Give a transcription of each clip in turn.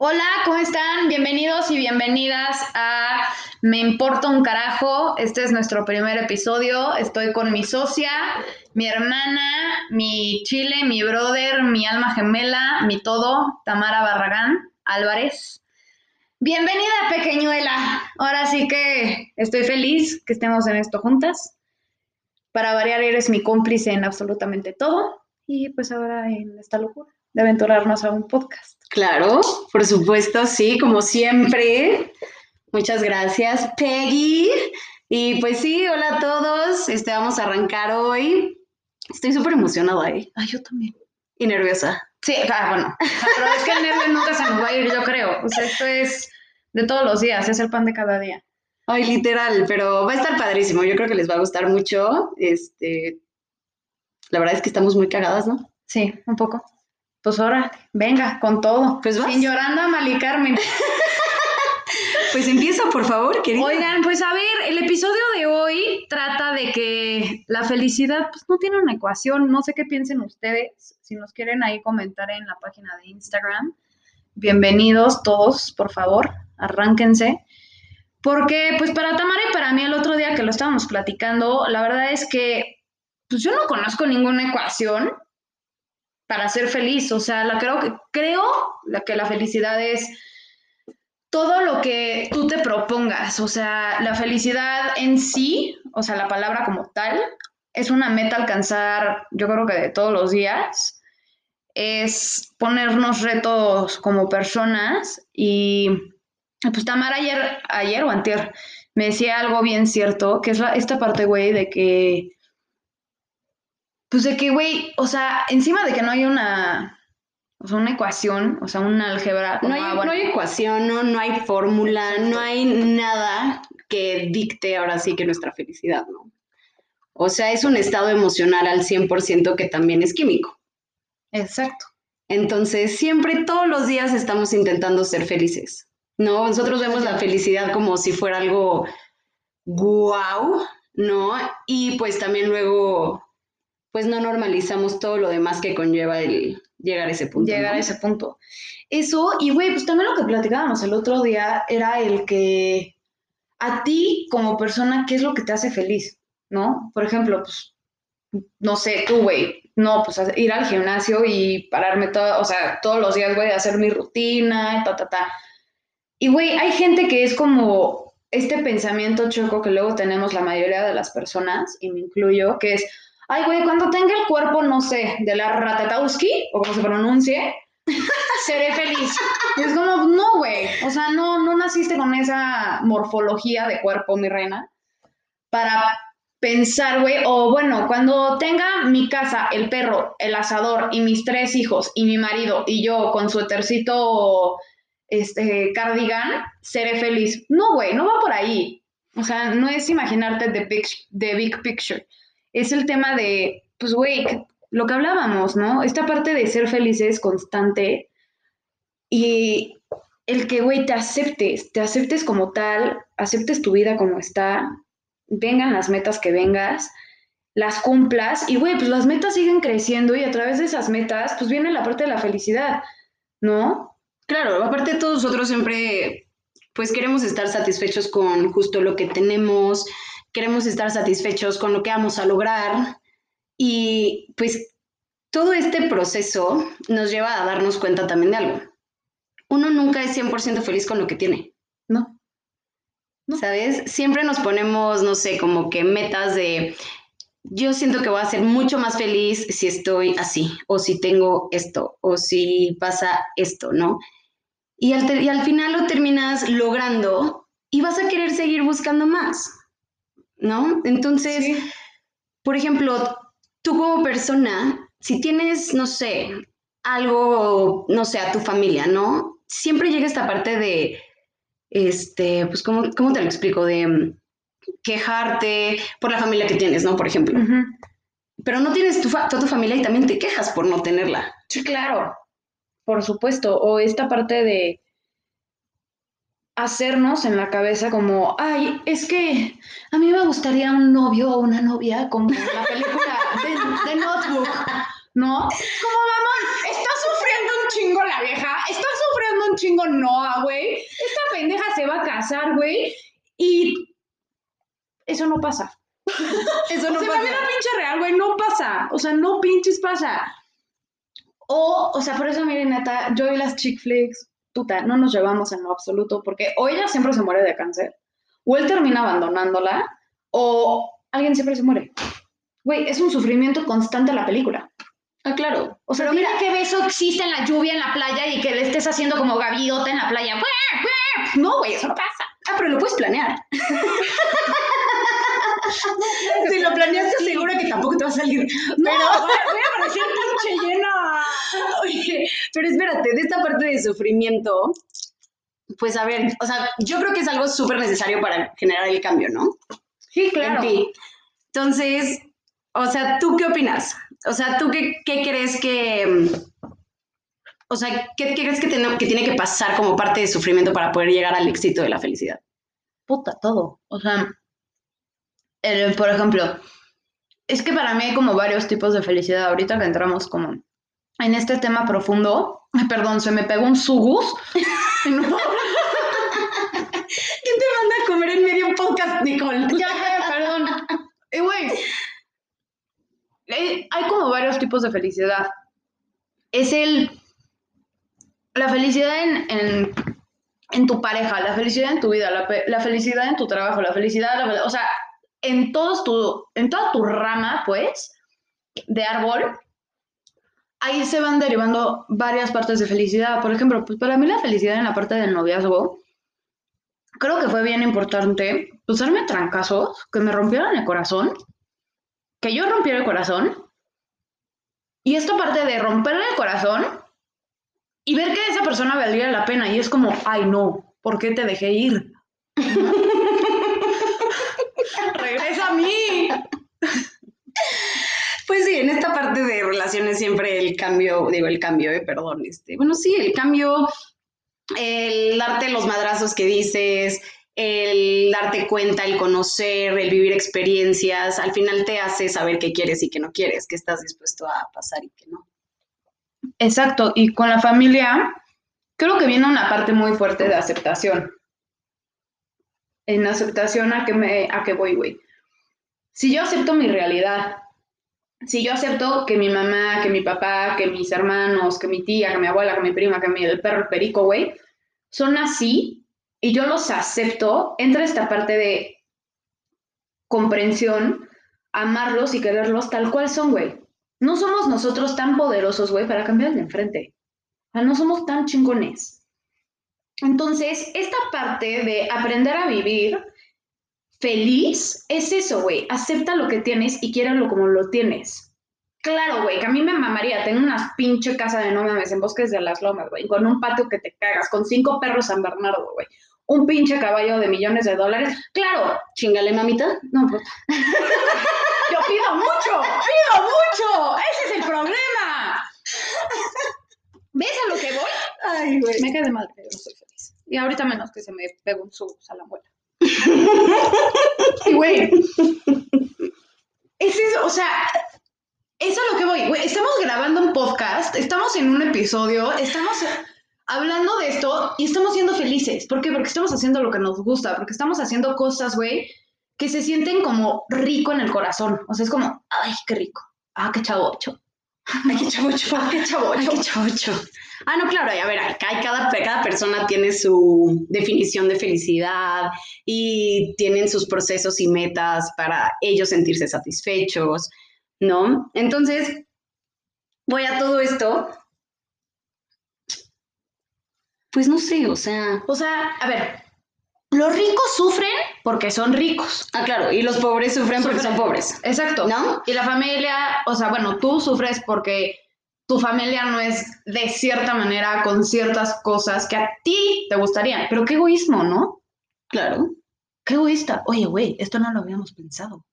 Hola, ¿cómo están? Bienvenidos y bienvenidas a Me Importa un Carajo. Este es nuestro primer episodio. Estoy con mi socia, mi hermana, mi chile, mi brother, mi alma gemela, mi todo, Tamara Barragán Álvarez. Bienvenida, pequeñuela. Ahora sí que estoy feliz que estemos en esto juntas. Para variar, eres mi cómplice en absolutamente todo. Y pues ahora en esta locura de aventurarnos a un podcast. Claro, por supuesto, sí, como siempre. Muchas gracias, Peggy. Y pues sí, hola a todos. Este, vamos a arrancar hoy. Estoy súper emocionada, ¿eh? Ay, yo también. Y nerviosa. Sí, ah, bueno. Pero es que el nervio nunca se nos va a ir, yo creo. O sea, esto es de todos los días, es el pan de cada día. Ay, literal, pero va a estar padrísimo. Yo creo que les va a gustar mucho. Este, la verdad es que estamos muy cagadas, ¿no? Sí, un poco. Pues ahora, venga, con todo. Pues vas. Sin llorando a Mali Carmen. Pues empieza, por favor, querida. Oigan, pues a ver, el episodio de hoy trata de que la felicidad pues no tiene una ecuación. No sé qué piensen ustedes. Si nos quieren ahí comentar en la página de Instagram. Bienvenidos todos, por favor, arránquense. Porque pues para Tamara y para mí el otro día que lo estábamos platicando, la verdad es que pues yo no conozco ninguna ecuación para ser feliz. O sea, la creo que creo la que la felicidad es todo lo que tú te propongas. O sea, la felicidad en sí, o sea, la palabra como tal, es una meta alcanzar, yo creo que de todos los días. Es ponernos retos como personas y pues Tamara ayer, ayer o antier, me decía algo bien cierto, que es la, esta parte, güey, de que pues de que, güey, o sea, encima de que no hay una, o sea, una ecuación, o sea, un álgebra. No hay, ah, bueno, no hay ecuación, no, no hay fórmula, no hay nada que dicte ahora sí que nuestra felicidad, ¿no? O sea, es un estado emocional al 100% que también es químico. Exacto. Entonces, siempre, todos los días estamos intentando ser felices, ¿no? Nosotros vemos la felicidad como si fuera algo guau, ¿no? Y pues también luego pues no normalizamos todo lo demás que conlleva el llegar a ese punto. Llegar ¿no? a ese punto. Eso, y güey, pues también lo que platicábamos el otro día era el que a ti como persona, ¿qué es lo que te hace feliz? ¿No? Por ejemplo, pues, no sé, tú, güey, no, pues ir al gimnasio y pararme todo, o sea, todos los días, güey, hacer mi rutina, ta, ta, ta. Y, güey, hay gente que es como este pensamiento choco que luego tenemos la mayoría de las personas, y me incluyo, que es, ay, güey, cuando tenga el cuerpo, no sé, de la Ratatowski, o como se pronuncie, seré feliz. Y es como, no, güey, o sea, no, no naciste con esa morfología de cuerpo, mi reina, para pensar, güey, o bueno, cuando tenga mi casa, el perro, el asador y mis tres hijos y mi marido y yo con su etercito, este, cardigan, seré feliz. No, güey, no va por ahí. O sea, no es imaginarte the big, the big picture es el tema de, pues, güey, lo que hablábamos, ¿no? Esta parte de ser felices constante y el que, güey, te aceptes, te aceptes como tal, aceptes tu vida como está, vengan las metas que vengas, las cumplas y, güey, pues las metas siguen creciendo y a través de esas metas, pues viene la parte de la felicidad, ¿no? Claro, aparte todos nosotros siempre, pues queremos estar satisfechos con justo lo que tenemos, queremos estar satisfechos con lo que vamos a lograr y pues todo este proceso nos lleva a darnos cuenta también de algo. Uno nunca es 100% feliz con lo que tiene, ¿no? ¿Sabes? Siempre nos ponemos, no sé, como que metas de, yo siento que voy a ser mucho más feliz si estoy así, o si tengo esto, o si pasa esto, ¿no? Y al, y al final lo terminas logrando y vas a querer seguir buscando más. ¿No? Entonces, sí. por ejemplo, tú como persona, si tienes, no sé, algo, no sé, a tu familia, ¿no? Siempre llega esta parte de, este, pues, ¿cómo, cómo te lo explico? De um, quejarte por la familia que tienes, ¿no? Por ejemplo. Uh -huh. Pero no tienes tu toda tu familia y también te quejas por no tenerla. Sí, claro, por supuesto. O esta parte de hacernos en la cabeza como, ay, es que a mí me gustaría un novio o una novia como la película de, de Notebook, ¿no? Como, mamón, estás sufriendo un chingo la vieja, está sufriendo un chingo Noah, güey. Esta pendeja se va a casar, güey. Y eso no pasa. Eso no o sea, pasa. la vida pinche real, güey, no pasa. O sea, no pinches pasa. O, o sea, por eso, miren, neta, yo y las chick flicks, puta, no nos llevamos en lo absoluto, porque o ella siempre se muere de cáncer, o él termina abandonándola, o alguien siempre se muere. Güey, es un sufrimiento constante la película. Ah, claro. O sea, Pero mira mira, qué beso existe en la lluvia, en la playa, y que le estés haciendo como gaviota en la playa. No, güey, eso no pasa. ah, pero lo puedes planear. si lo planeaste, seguro que tampoco te va a salir. No, Pero- voy a, voy a parecer pinche llena. Oye, pero espérate, de esta parte de sufrimiento, pues a ver, o sea, yo creo que es algo súper necesario para generar el cambio, ¿no? Sí, claro. En ti. Entonces, o sea, ¿tú qué opinas? O sea, ¿tú qué, qué crees que... O sea, ¿qué, qué crees que, que tiene que pasar como parte de sufrimiento para poder llegar al éxito de la felicidad? puta, todo. O sea, el- por ejemplo, es que para mí hay como varios tipos de felicidad. Ahorita que entramos como en este tema profundo, perdón, se me pegó un sugus. No, ¿Quién te manda a comer en medio podcast, Nicole? ya perdón. Y güey, hay, hay como varios tipos de felicidad. Es el, la felicidad en, en, en tu pareja, la felicidad en tu vida, la, felicidad en tu trabajo, la felicidad, la o sea, en, todos tu, en toda tu rama, pues, de árbol, ahí se van derivando varias partes de felicidad. Por ejemplo, pues para mí la felicidad en la parte del noviazgo, creo que fue bien importante usarme trancazos que me rompieran el corazón, que yo rompiera el corazón, y esta parte de romperle el corazón y ver que esa persona valía la pena, y es como, ay no, ¿por qué te dejé ir? Regresa a mí. Pues sí, en esta parte de relaciones siempre el cambio, digo el cambio, eh, perdón, este, bueno, sí, el cambio, el darte los madrazos que dices, el darte cuenta, el conocer, el vivir experiencias, al final te hace saber qué quieres y qué no quieres, qué estás dispuesto a pasar y qué no. Exacto, y con la familia creo que viene una parte muy fuerte de aceptación. En aceptación a que me a que voy, güey. Si yo acepto mi realidad, si yo acepto que mi mamá, que mi papá, que mis hermanos, que mi tía, que mi abuela, que mi prima, que mi, el perro el perico, güey, son así y yo los acepto, entra esta parte de comprensión, amarlos y quererlos tal cual son, güey. No somos nosotros tan poderosos, güey, para cambiar de enfrente. O sea, no somos tan chingones. Entonces, esta parte de aprender a vivir feliz es eso, güey. Acepta lo que tienes y quiérelo como lo tienes. Claro, güey, que a mí me mamaría. Tengo una pinche casa de no mames en Bosques de las Lomas, güey, con un patio que te cagas, con cinco perros San Bernardo, güey. Un pinche caballo de millones de dólares. Claro, Chingale, mamita. no, pues. Yo pido mucho, pido mucho. Ese es el problema. ¿Ves a lo que voy? Ay, güey. Me quedé de madre, no soy. Y ahorita menos que se me pegó un sub a la abuela. y güey, es eso, o sea, eso es lo que voy. Güey, estamos grabando un podcast, estamos en un episodio, estamos hablando de esto y estamos siendo felices. ¿Por qué? Porque estamos haciendo lo que nos gusta, porque estamos haciendo cosas, güey, que se sienten como rico en el corazón. O sea, es como, ay, qué rico. Ah, qué chavocho. Ay, qué chavocho. Qué Ay, chavocho. qué chavocho. Ah, no, claro, a ver, acá hay cada, cada persona tiene su definición de felicidad y tienen sus procesos y metas para ellos sentirse satisfechos, ¿no? Entonces, voy a todo esto. Pues no sé, o sea. O sea, a ver, los ricos sufren porque son ricos. Ah, claro, y los pobres sufren porque son pobres, Exacto. ¿no? Y la familia, o sea, bueno, tú sufres porque tu familia no es de cierta manera con ciertas cosas que a ti te gustarían. Pero qué egoísmo, ¿no? Claro. Qué egoísta. Oye, güey, esto no lo habíamos pensado.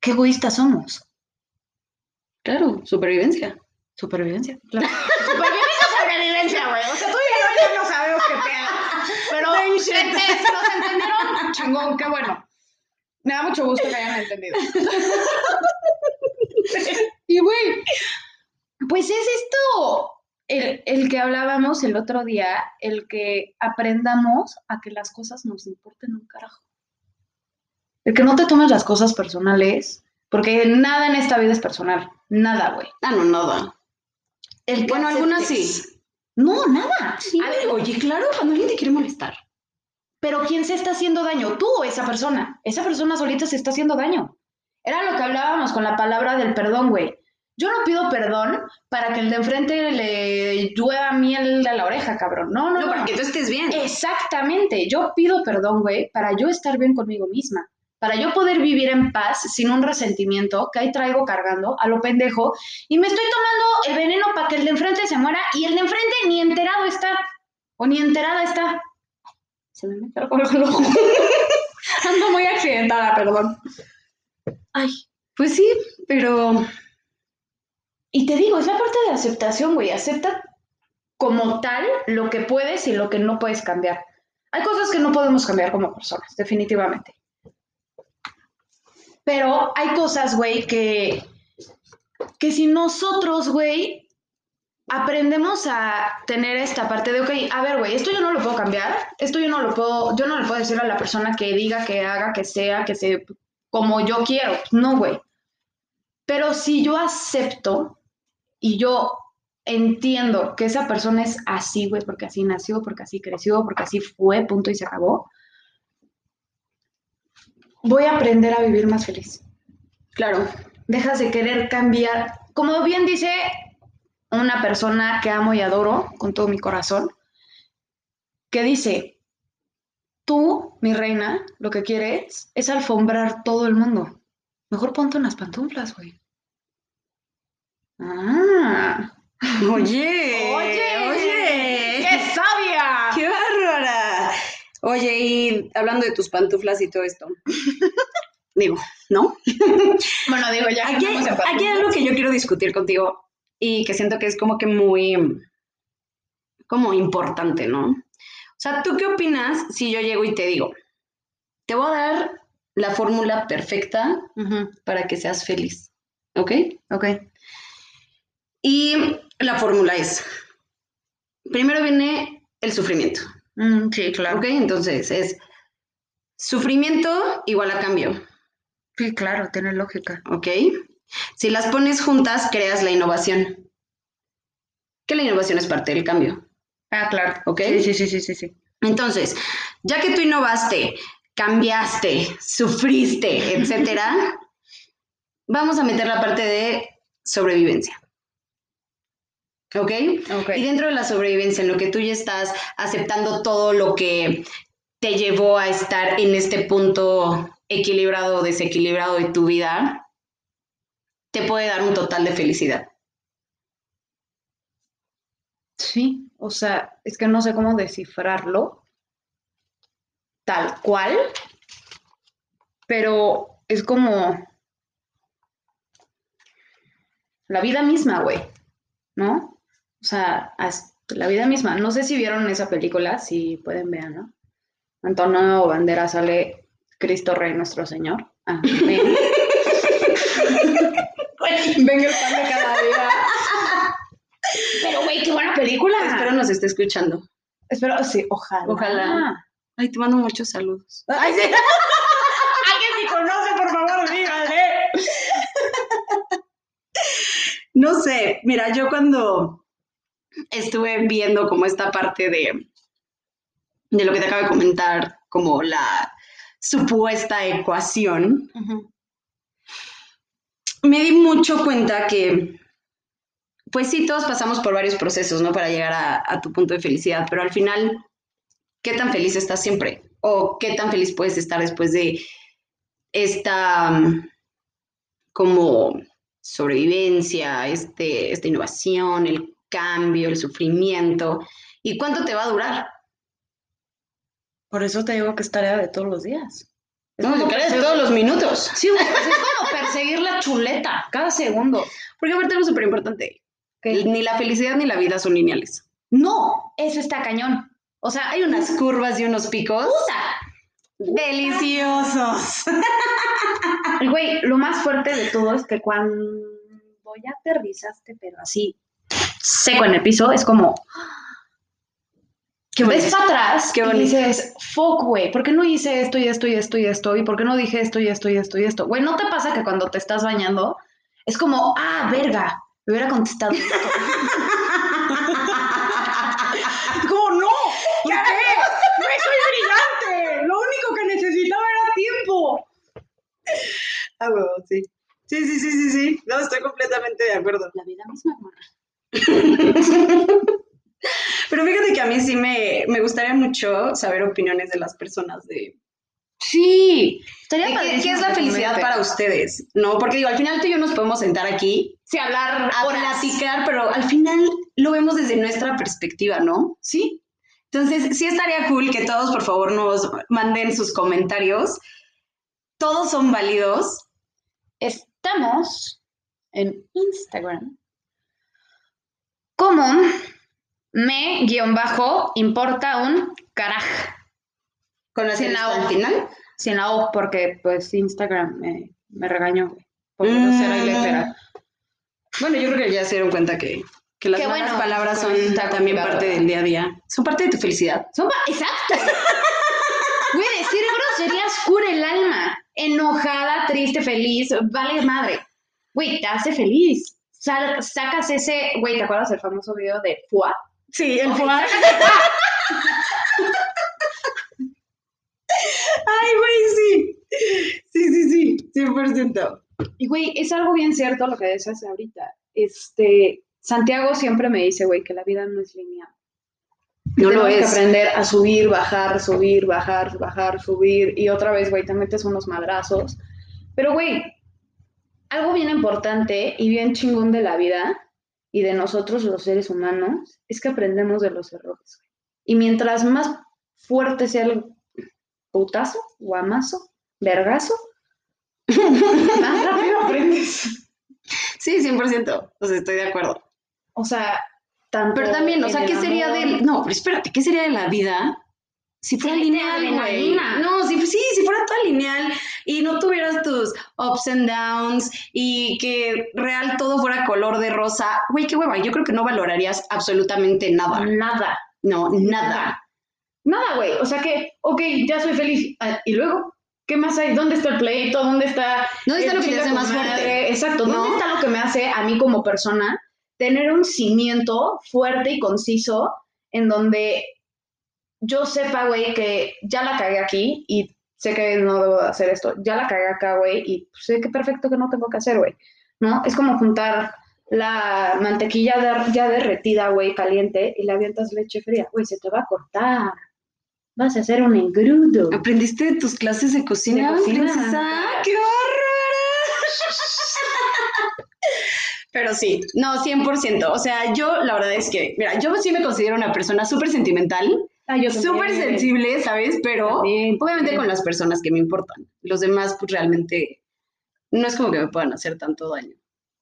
Qué egoístas somos. Claro, supervivencia. Supervivencia. Claro. Supervivencia o sobrevivencia, güey. O sea, tú y yo ya no sabemos qué pedo. Pero gente, si nos entendieron, chingón, qué bueno. Me da mucho gusto que hayan entendido. y güey, pues es esto, el, el que hablábamos el otro día, el que aprendamos a que las cosas nos importen un carajo. El que no te tomes las cosas personales, porque nada en esta vida es personal. Nada, güey. Ah, no, nada. El que Bueno, algunas sí. No, nada. A ver, oye, claro, cuando alguien te quiere molestar. Pero ¿quién se está haciendo daño? Tú o esa persona. Esa persona solita se está haciendo daño. Era lo que hablábamos con la palabra del perdón, güey. Yo no pido perdón para que el de enfrente le llueva miel a la oreja, cabrón. No, no, No, no. para que tú estés bien. Exactamente. Yo pido perdón, güey, para yo estar bien conmigo misma. Para yo poder vivir en paz sin un resentimiento que ahí traigo cargando a lo pendejo y me estoy tomando el veneno para que el de enfrente se muera y el de enfrente ni enterado está o ni enterada está. Se me en el ojo. Ando muy accidentada, perdón. Ay, Pues sí, pero y te digo, es la parte de aceptación, güey. Acepta como tal lo que puedes y lo que no puedes cambiar. Hay cosas que no podemos cambiar como personas, definitivamente. Pero hay cosas, güey, que, que si nosotros, güey, aprendemos a tener esta parte de, ok, a ver, güey, esto yo no lo puedo cambiar, esto yo no lo puedo, yo no le puedo decir a la persona que diga, que haga, que sea, que se, como yo quiero. No, güey. Pero si yo acepto y yo entiendo que esa persona es así, güey, porque así nació, porque así creció, porque así fue, punto y se acabó, voy a aprender a vivir más feliz. claro, Dejas de querer cambiar. Como bien dice una persona que amo y adoro con todo mi corazón, que dice, tú, mi reina, lo que quieres es alfombrar todo el mundo. Mejor ponte unas pantuflas, güey. Ah. Oye, Oye, ¡Qué sabia! qué bárbara. Oye, y hablando de tus pantuflas y todo esto, digo, ¿no? Bueno, digo, ya. Aquí, aquí hay pantuflas. algo que yo quiero discutir contigo y que siento que es como que muy, como importante, ¿no? O sea, ¿tú qué opinas si yo llego y te digo, te voy a dar la fórmula perfecta para que seas feliz, ¿ok? Ok. Y la fórmula es, primero viene el sufrimiento, Mm, sí, claro. ¿ok? Entonces es sufrimiento igual a cambio, Sí, claro, tiene lógica. ¿ok? Si las pones juntas, creas la innovación. Que la innovación es parte del cambio, Ah, claro. ¿ok? Sí, sí, sí, sí, sí, sí. Entonces, ya que tú innovaste, cambiaste, sufriste, etcétera, vamos a meter la parte de sobrevivencia. ¿Ok? Ok. Y dentro de la sobrevivencia, en lo que tú ya estás aceptando todo lo que te llevó a estar en este punto equilibrado o desequilibrado de tu vida, te puede dar un total de felicidad. Sí, o sea, es que no sé cómo descifrarlo tal cual, pero es como la vida misma, güey, ¿no? O sea, la vida misma. No sé si vieron esa película, si pueden ver, ¿no? Antonio Bandera sale Cristo Rey nuestro Señor. Ah, Amén. Venga el pan de cada día. Pero, güey, qué buena película. Espero nos esté escuchando. Espero, sí, ojalá. Ojalá. Ay, te mando muchos saludos. Ay, sí. Alguien si conoce, por favor, dígale. No sé, mira, yo cuando estuve viendo como esta parte de, de lo que te acabo de comentar, como la supuesta ecuación, me di mucho cuenta que, pues sí, todos pasamos por varios procesos, ¿no? Para llegar a, a tu punto de felicidad, pero al final, ¿qué tan feliz estás siempre? ¿O qué tan feliz puedes estar después de esta mm, como sobrevivencia, este, esta innovación, el cambio, el sufrimiento? ¿Y cuánto te va a durar? Por eso te digo que es tarea de todos los días. Es No, de todos los minutos. Sí, güey, pues es como perseguir la chuleta cada segundo. Porque aparte algo súper importante, ni la felicidad ni la vida son lineales. No, eso está cañón. O sea, hay unas curvas y unos picos puta. deliciosos. Güey, lo más fuerte de todo es que cuando ya aterrizaste, pero así, seco en el piso, es como, Qué ves para atrás Qué y dices, fuck, güey, ¿por qué no hice esto y esto y esto y esto? ¿Y por qué no dije esto y esto y esto y esto? Güey, ¿no te pasa que cuando te estás bañando es como, ah, verga, me hubiera contestado esto? como, no, ¿por qué? No soy brillante, lo único que necesitaba era tiempo. Ah, huevo, sí. Sí, sí, sí, sí, sí. No, estoy completamente de acuerdo. La vida misma, morra. Pero fíjate que a mí sí me, me gustaría mucho saber opiniones de las personas de, Sí, estaría de qué, es la felicidad para ustedes, ¿no? Porque digo, al final tú y yo nos podemos sentar aquí Sí, hablar a horas. platicar, pero al final lo vemos desde nuestra perspectiva, ¿no? Sí, Entonces, sí estaría cool que todos, por favor, nos manden sus comentarios. Todos son válidos. estamos en Instagram me guion bajo importa un caraj. Con la Sin la al O. final. Sin la O, porque pues Instagram me, me regañó por Mm. letera. Bueno, yo creo que ya se dieron cuenta que, que las bueno, palabras son también complicado. parte del día a día. Son parte de tu felicidad. Son Exacto. Güey, decir groserías cura el alma. Enojada, triste, feliz, vale madre. Güey, te hace feliz. Sal- sacas ese, güey, ¿te acuerdas del famoso video de Fua? Sí, el fuá. Ay, güey, sí. Sí, sí, sí, 100%. Y güey, es algo bien cierto lo que decías ahorita. Este, Santiago siempre me dice, güey, que la vida no es lineal. No lo Tenemos que es. aprender a subir, bajar, subir, bajar, bajar, subir. Y otra vez, güey, te metes unos madrazos. Pero, güey, algo bien importante y bien chingón de la vida y de nosotros los seres humanos es que aprendemos de los errores. Y mientras más fuerte sea el putazo, guamazo, vergazo, más rápido aprendes. Sí, 100%. O sea, estoy de acuerdo. O sea, tanto. Pero también, o sea, ¿qué sería del. No, pero espérate, ¿qué sería de la vida si fuera Sin lineal, güey? No, si, sí, si fuera toda lineal y no tuvieras tus ups and downs y que real todo fuera color de rosa, güey, qué hueva. Yo creo que no valorarías absolutamente nada. Nada. No, nada. Nada, güey. O sea que, ok, ya soy feliz. Ah, ¿Y luego? ¿Qué más hay? ¿Dónde está el pleito? ¿Dónde está... ¿Dónde está lo que te hace más fuerte? Exacto. ¿Dónde ¿No? está lo que me hace a mí como persona tener un cimiento fuerte y conciso en donde yo sepa, güey, que ya la cagué aquí y sé que no debo de hacer esto. Ya la cagué acá, güey, y sé que perfecto que no tengo que hacer, güey. ¿No? Es como juntar la mantequilla ya derretida, güey, caliente, y le avientas leche fría. Güey, se te va a cortar. Vas a hacer un engrudo. ¿Aprendiste de tus clases de cocina, De cocina. princesa? ¡Qué bárbara! Pero sí, no, 100%. O sea, yo la verdad es que, mira, yo sí me considero una persona súper sentimental, Ah, yo súper sensible, ¿sabes? Pero También, obviamente también. con las personas que me importan. Los demás, pues realmente no es como que me puedan hacer tanto daño.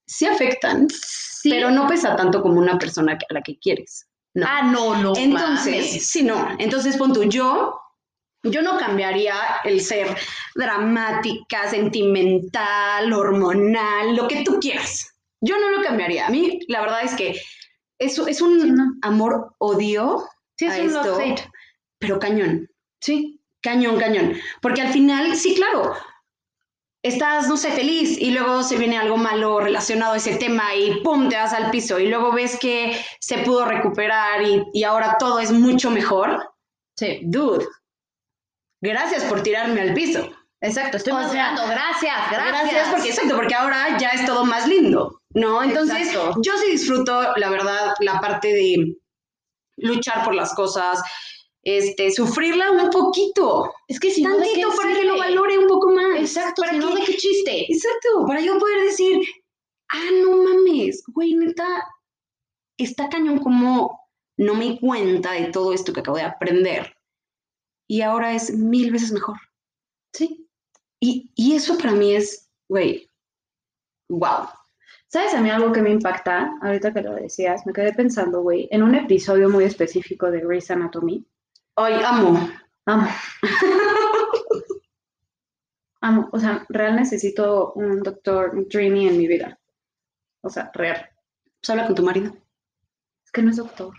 Sí afectan, Sí. pero no pesa tanto como una persona a la que quieres. No. Ah, no, no. Entonces, mames. sí, no. Entonces, pon tú, yo, yo no cambiaría el ser dramática, sentimental, hormonal, lo que tú quieras. Yo no lo cambiaría. A mí, la verdad es que es, es un Sí, no. amor-odio, Sí, a es un esto. pero cañón. Sí. Cañón, cañón. Porque al final, sí, claro, estás, no sé, feliz y luego se viene algo malo relacionado a ese tema y ¡pum! te vas al piso y luego ves que se pudo recuperar y, y ahora todo es mucho mejor. Sí. Dude, gracias por tirarme al piso. Exacto, estoy madurando. Gracias, gracias. Gracias, porque exacto, porque ahora ya es todo más lindo, ¿no? Entonces, Exacto. yo sí disfruto, la verdad, la parte de luchar por las cosas, este, sufrirla un poquito, Es que si no, ¿de qué tantito para que lo valore un poco más. Exacto, para si no, que- ¿de qué chiste? Exacto, para yo poder decir, ah, no mames, güey, neta, está cañón como no me di cuenta de todo esto que acabo de aprender. Y ahora es mil veces mejor. Sí. Y, y eso para mí es, güey, wow. ¿Sabes a mí algo que me impacta? Ahorita que lo decías, me quedé pensando, güey, en un episodio muy específico de Grey's Anatomy. Ay, amo. Amo. Amo. O sea, real necesito un doctor Dreamy en mi vida. O sea, real. Pues habla con tu marido. Es que no es doctor,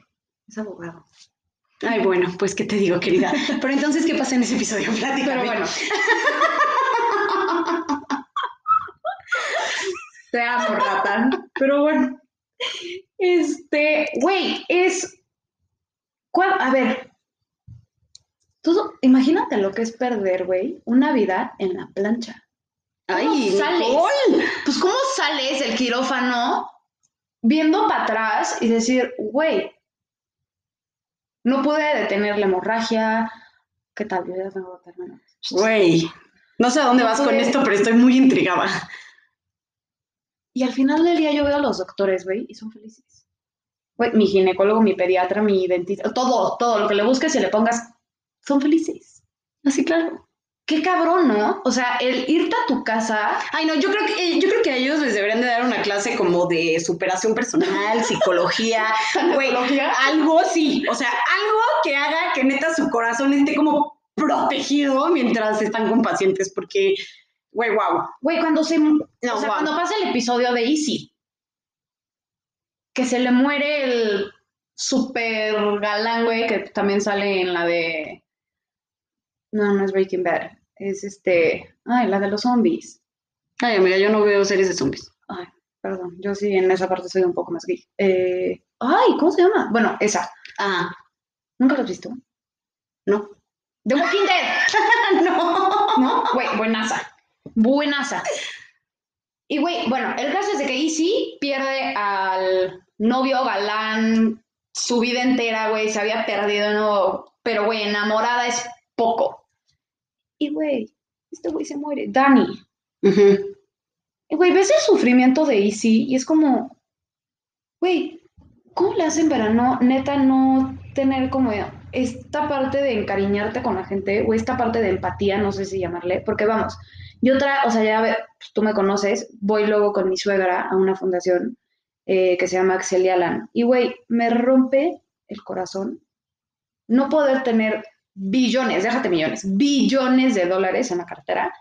es abogado. Ay, bueno, pues qué te digo, querida. Pero entonces, ¿qué pasa en ese episodio? Plática. Pero bueno. Te amo, Ratan. Pero bueno. Este, güey, es. ¿Cuál? A ver. Todo, imagínate lo que es perder, güey, una vida en la plancha. Ay, sales? Nicole. Pues, ¿cómo sales el quirófano viendo para atrás y decir, güey, no pude detener la hemorragia? ¿Qué tal? Yo ya tengo que terminar. Güey, no sé a dónde vas con esto, pero estoy muy intrigada. Y al final del día yo veo a los doctores, güey, y son felices. Güey, mi ginecólogo, mi pediatra, mi dentista, todo, todo lo que le busques y le pongas, son felices. Así, claro. Qué cabrón, ¿no? O sea, el irte a tu casa, Ay, no, yo creo que yo creo que a ellos les deberían de dar una clase como de superación personal, psicología, güey, algo sí, o sea, algo que haga que neta su corazón esté como protegido mientras están con pacientes, porque, güey, wow. güey, cuando se, No, o sea, wow. cuando pasa el episodio de Easy, que se le muere el super galán, güey, que también sale en la de, no, no es Breaking Bad, es este, ay, la de los zombies. Ay, amiga, yo no veo series de zombies. Ay, perdón, yo sí en esa parte soy un poco más geek. Eh, ay, ¿cómo se llama? Bueno, esa. Ah, ¿Nunca la has visto? no. The Walking Dead, no. ¿no? Güey, buenaza. Buenaza. Y güey, bueno, el caso es de que Izzy pierde al novio galán su vida entera, güey, se había perdido, no, pero güey, enamorada es poco. Y güey, este güey se muere, Danny. Ujú. Y, Güey, ves el sufrimiento de Izzy y es como, güey, ¿cómo le hacen para no, neta, no tener como esta parte de encariñarte con la gente o esta parte de empatía, no sé si llamarle, porque vamos, yo otra, o sea, ya pues, tú me conoces, voy luego con mi suegra a una fundación eh, que se llama Axel y Alan y güey, me rompe el corazón no poder tener billones, déjate millones, billones de dólares en la cartera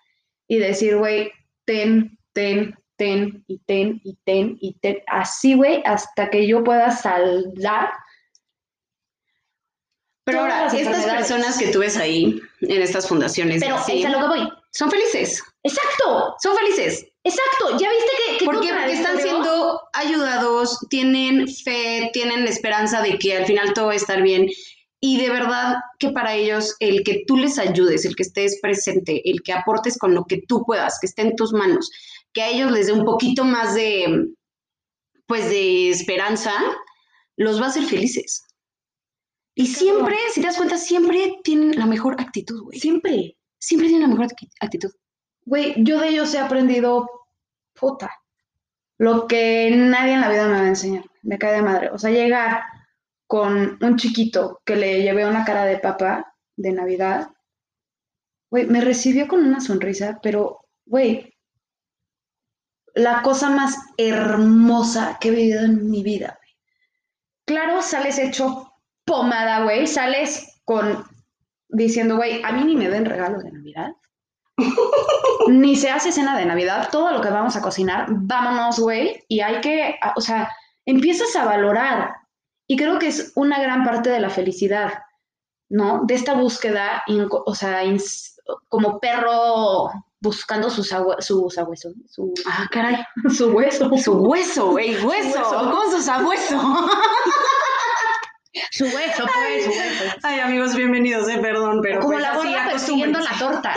y decir, güey, ten, ten, ten y ten y ten y ten, así, güey, hasta que yo pueda saldar. Pero Todas ahora, estas personas que tú ves ahí, en estas fundaciones, Pero así, es a lo que voy. Son felices. Exacto, Son felices. exacto. ¿Ya viste que, que ¿Por qué? Porque están siendo ayudados, tienen fe, tienen esperanza de que al final todo va a estar bien. Y de verdad que para ellos el que tú les ayudes, el que estés presente, el que aportes con lo que tú puedas, que esté en tus manos, que a ellos les dé un poquito más de, pues, de esperanza, los va a hacer felices. Y siempre, si te das cuenta, siempre tienen la mejor actitud, güey. Siempre. Siempre tienen la mejor acti- actitud. Güey, yo de ellos he aprendido, puta, lo que nadie en la vida me va a enseñar. Me cae de madre. O sea, llegar con un chiquito que le llevé una cara de papa de Navidad, güey, me recibió con una sonrisa, pero, güey, la cosa más hermosa que he vivido en mi vida, güey. Claro, sales hecho pomada, güey, sales con diciendo, güey, a mí ni me den regalos de Navidad ni se hace cena de Navidad, todo lo que vamos a cocinar, vámonos, güey, y hay que, o sea, empiezas a valorar. Y creo que es una gran parte de la felicidad, ¿no? De esta búsqueda, inco- o sea, ins- como perro buscando sus agua, sus abuesos, su, Ah, caray. su hueso, Su hueso, güey, hueso. hueso. Con su sabueso. su hueso, pues, su hueso. Ay, amigos, bienvenidos, eh, perdón, pero Como pues la gorda persiguiendo la torta.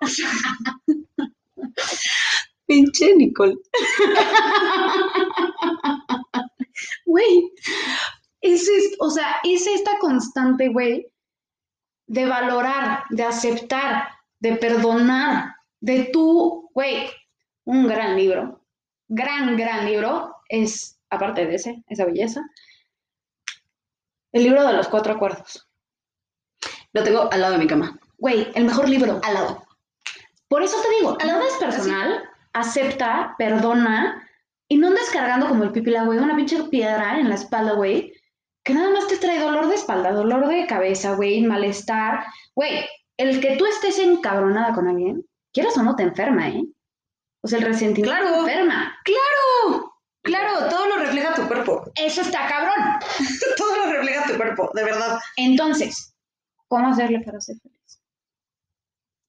Pinche Nicole. Güey, es, es- o sea, es esta constante, güey, de valorar, de aceptar, de perdonar, de tú, güey, un gran libro, gran, gran libro, es, aparte de ese, esa belleza, el libro de los cuatro acuerdos. Lo tengo al lado de mi cama. Güey, el mejor libro. Al lado. Por eso te digo, Al lado, es personal, acepta, perdona, y no andes cargando como el pipila, güey, una pinche piedra en la espalda, güey, que nada más te trae dolor de espalda, dolor de cabeza, güey, malestar. Güey, el que tú estés encabronada con alguien, quieras o no, te enferma, ¿eh? O sea, el resentimiento Claro. te enferma. ¡Claro! Claro, todo lo refleja tu cuerpo. Eso está cabrón. todo lo refleja tu cuerpo, de verdad. Entonces, ¿cómo hacerle para ser feliz?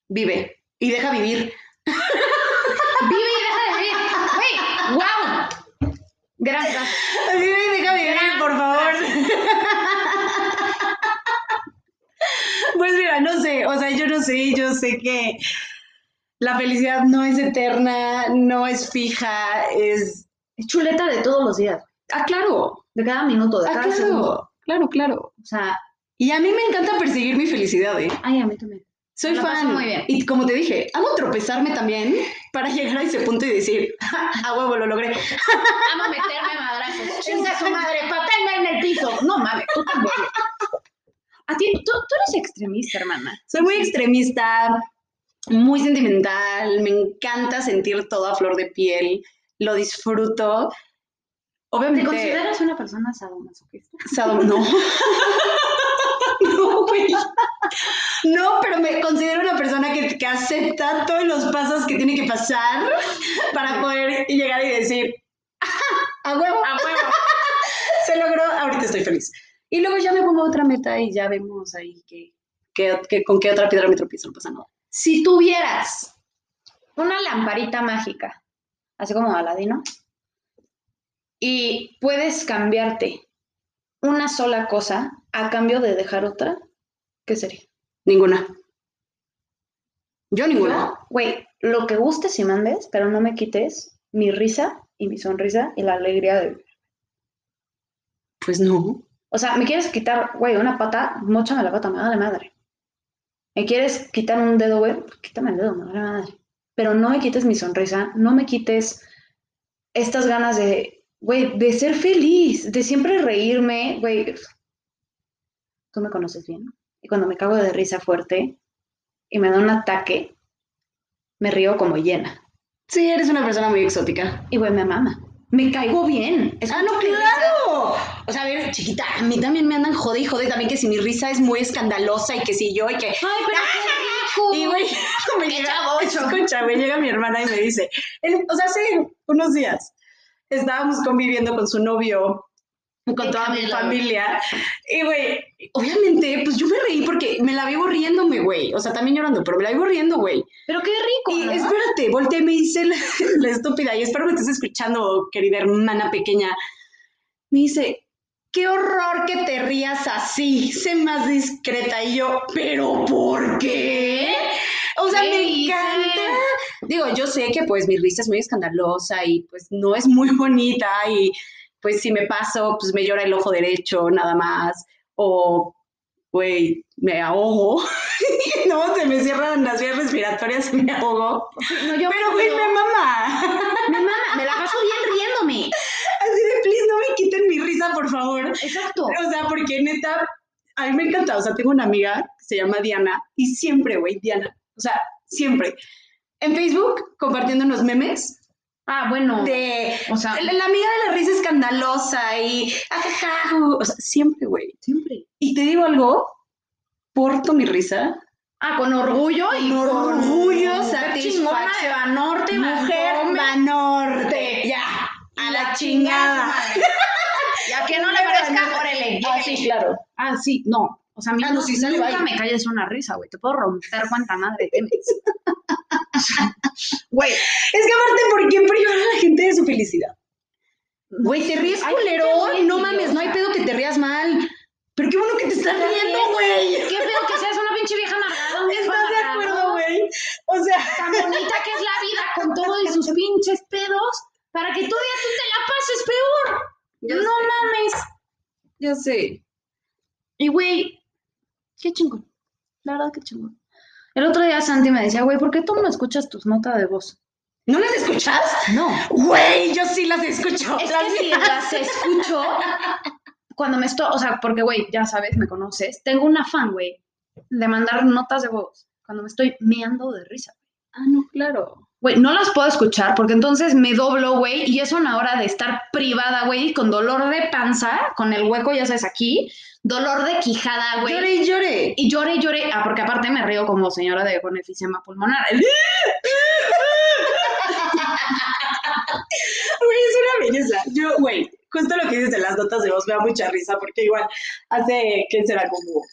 Vive y deja vivir. Vive y deja de vivir. Güey, wow. Gracias. Vive y deja vivir, por favor. pues mira, no sé, o sea, yo no sé, yo sé que la felicidad no es eterna, no es fija, es Es chuleta de todos los días. Ah, claro. De cada minuto, de Ah, cada segundo. claro. Claro, claro. O sea, Y a mí me encanta perseguir mi felicidad, ¿eh? ay, a mí también. Soy la fan. muy bien. Y como te dije, amo tropezarme también para llegar a ese punto y decir, a huevo, lo logré. Amo meterme madrazos. Chinga su madre, patenme en el piso. No mames, tú también. A ti, tú, tú eres extremista, hermana. Soy muy extremista, muy sentimental, me encanta sentir todo a flor de piel, lo disfruto. ¿Te Obviamente, consideras una persona sadomasoquista? Sado- no. no, güey. No, pero me considero una persona que, que acepta todos los pasos que tiene que pasar para poder llegar y decir, "Ajá, a huevo, A huevo. se logró, ahorita estoy feliz. Y luego ya me pongo otra meta y ya vemos ahí que, que- que- con qué otra piedra me tropiezo, no pasa nada. Si tuvieras una lamparita mágica, así como Aladino, y puedes cambiarte una sola cosa a cambio de dejar otra, ¿qué sería? Ninguna. Yo ninguna. Güey, lo que gustes y mandes, pero no me quites mi risa y mi sonrisa y la alegría de vivir. Pues no. O sea, me quieres quitar, güey, una pata, mochame la pata, me vale madre. Me quieres quitar un dedo, güey, pues quítame el dedo, me vale madre. Pero no me quites mi sonrisa, no me quites estas ganas de, güey, de ser feliz, de siempre reírme, güey. Tú me conoces bien. Y cuando me cago de risa fuerte y me da un ataque, me río como llena. Sí, eres una persona muy exótica. Y güey, me mama. Me caigo bien. Es Ah, no, claro. O sea, a ver, chiquita, a mí también me andan jode y jode también que si mi risa es muy escandalosa y que si yo y que... Ay, pero rico. Y güey, me escucha, me llega mi hermana y me dice, el- o sea, hace unos días estábamos conviviendo con su novio, con toda mi familia, y güey, obviamente, pues yo me reí porque me la vivo riéndome, güey, o sea, también llorando, pero me la vivo riendo, güey. Pero qué rico. Y ¿no? espérate, volteé y me dice la, la estúpida, y espero que estés escuchando, querida hermana pequeña. Me dice, qué horror que te rías así, sé más discreta. Y yo, ¿pero por qué? O sea, ¿Qué me encanta. Digo, yo sé que pues mi risa es muy escandalosa y pues no es muy bonita y pues si me paso, pues me llora el ojo derecho nada más. O, güey, me ahogo. no, se me cierran las vías respiratorias y me ahogo. No, yo Pero, güey, me mama. A mí me encanta. O sea, tengo una amiga que se llama Diana y siempre, güey, Diana. O sea, siempre. En Facebook, compartiendo unos memes Ah, bueno. de O sea, la, la amiga de la risa escandalosa y ajaja. O sea, siempre, güey. siempre. Y te digo algo, porto mi risa. Ah, con orgullo y Con orgullo, de satisfacción. Banorte, Mujer. Banorte. Ya, a la chingada. Ya que no le parezca, órale. Ah, sí, claro. Ah, sí, no. O sea, a mí Ah, no, sí, sale, nunca me calles una risa, güey. Te puedo romper cuanta madre tienes. Güey, Es que aparte, ¿por qué privar a la gente de su felicidad? Güey, te ríes culero, no mames, no hay pedo que te rías mal. Pero qué bueno que te estás Está riendo, güey. qué feo que seas una pinche vieja amargada. ¿Estás de acuerdo, güey? O sea, Tan bonita que es la vida con todo y sus pinches pedos para que todavía tú te la pases peor. Ya no sé. mames. yo sé. Y güey, qué chingón. La verdad, qué chingón. El otro día Santi me decía, güey, ¿por qué tú no escuchas tus notas de voz? ¿No las escuchas? No. Güey, yo sí las escucho. Es Las que si las escucho, cuando me estoy, o sea, porque, güey, ya sabes, me conoces, tengo un afán, güey, de mandar notas de voz cuando me estoy meando de risa. Ah, no, claro. Güey, no las puedo escuchar porque entonces me doblo, güey, y es una hora de estar privada, güey, con dolor de panza, con el hueco, ya sabes, aquí, dolor de quijada, güey. Llore y llore. Y llore, y llore, ah, porque aparte me río como señora de con efisema pulmonar. Güey, es una belleza. Yo, güey, justo lo que dices de las notas de voz me da mucha risa porque igual hace, ¿qué será? Como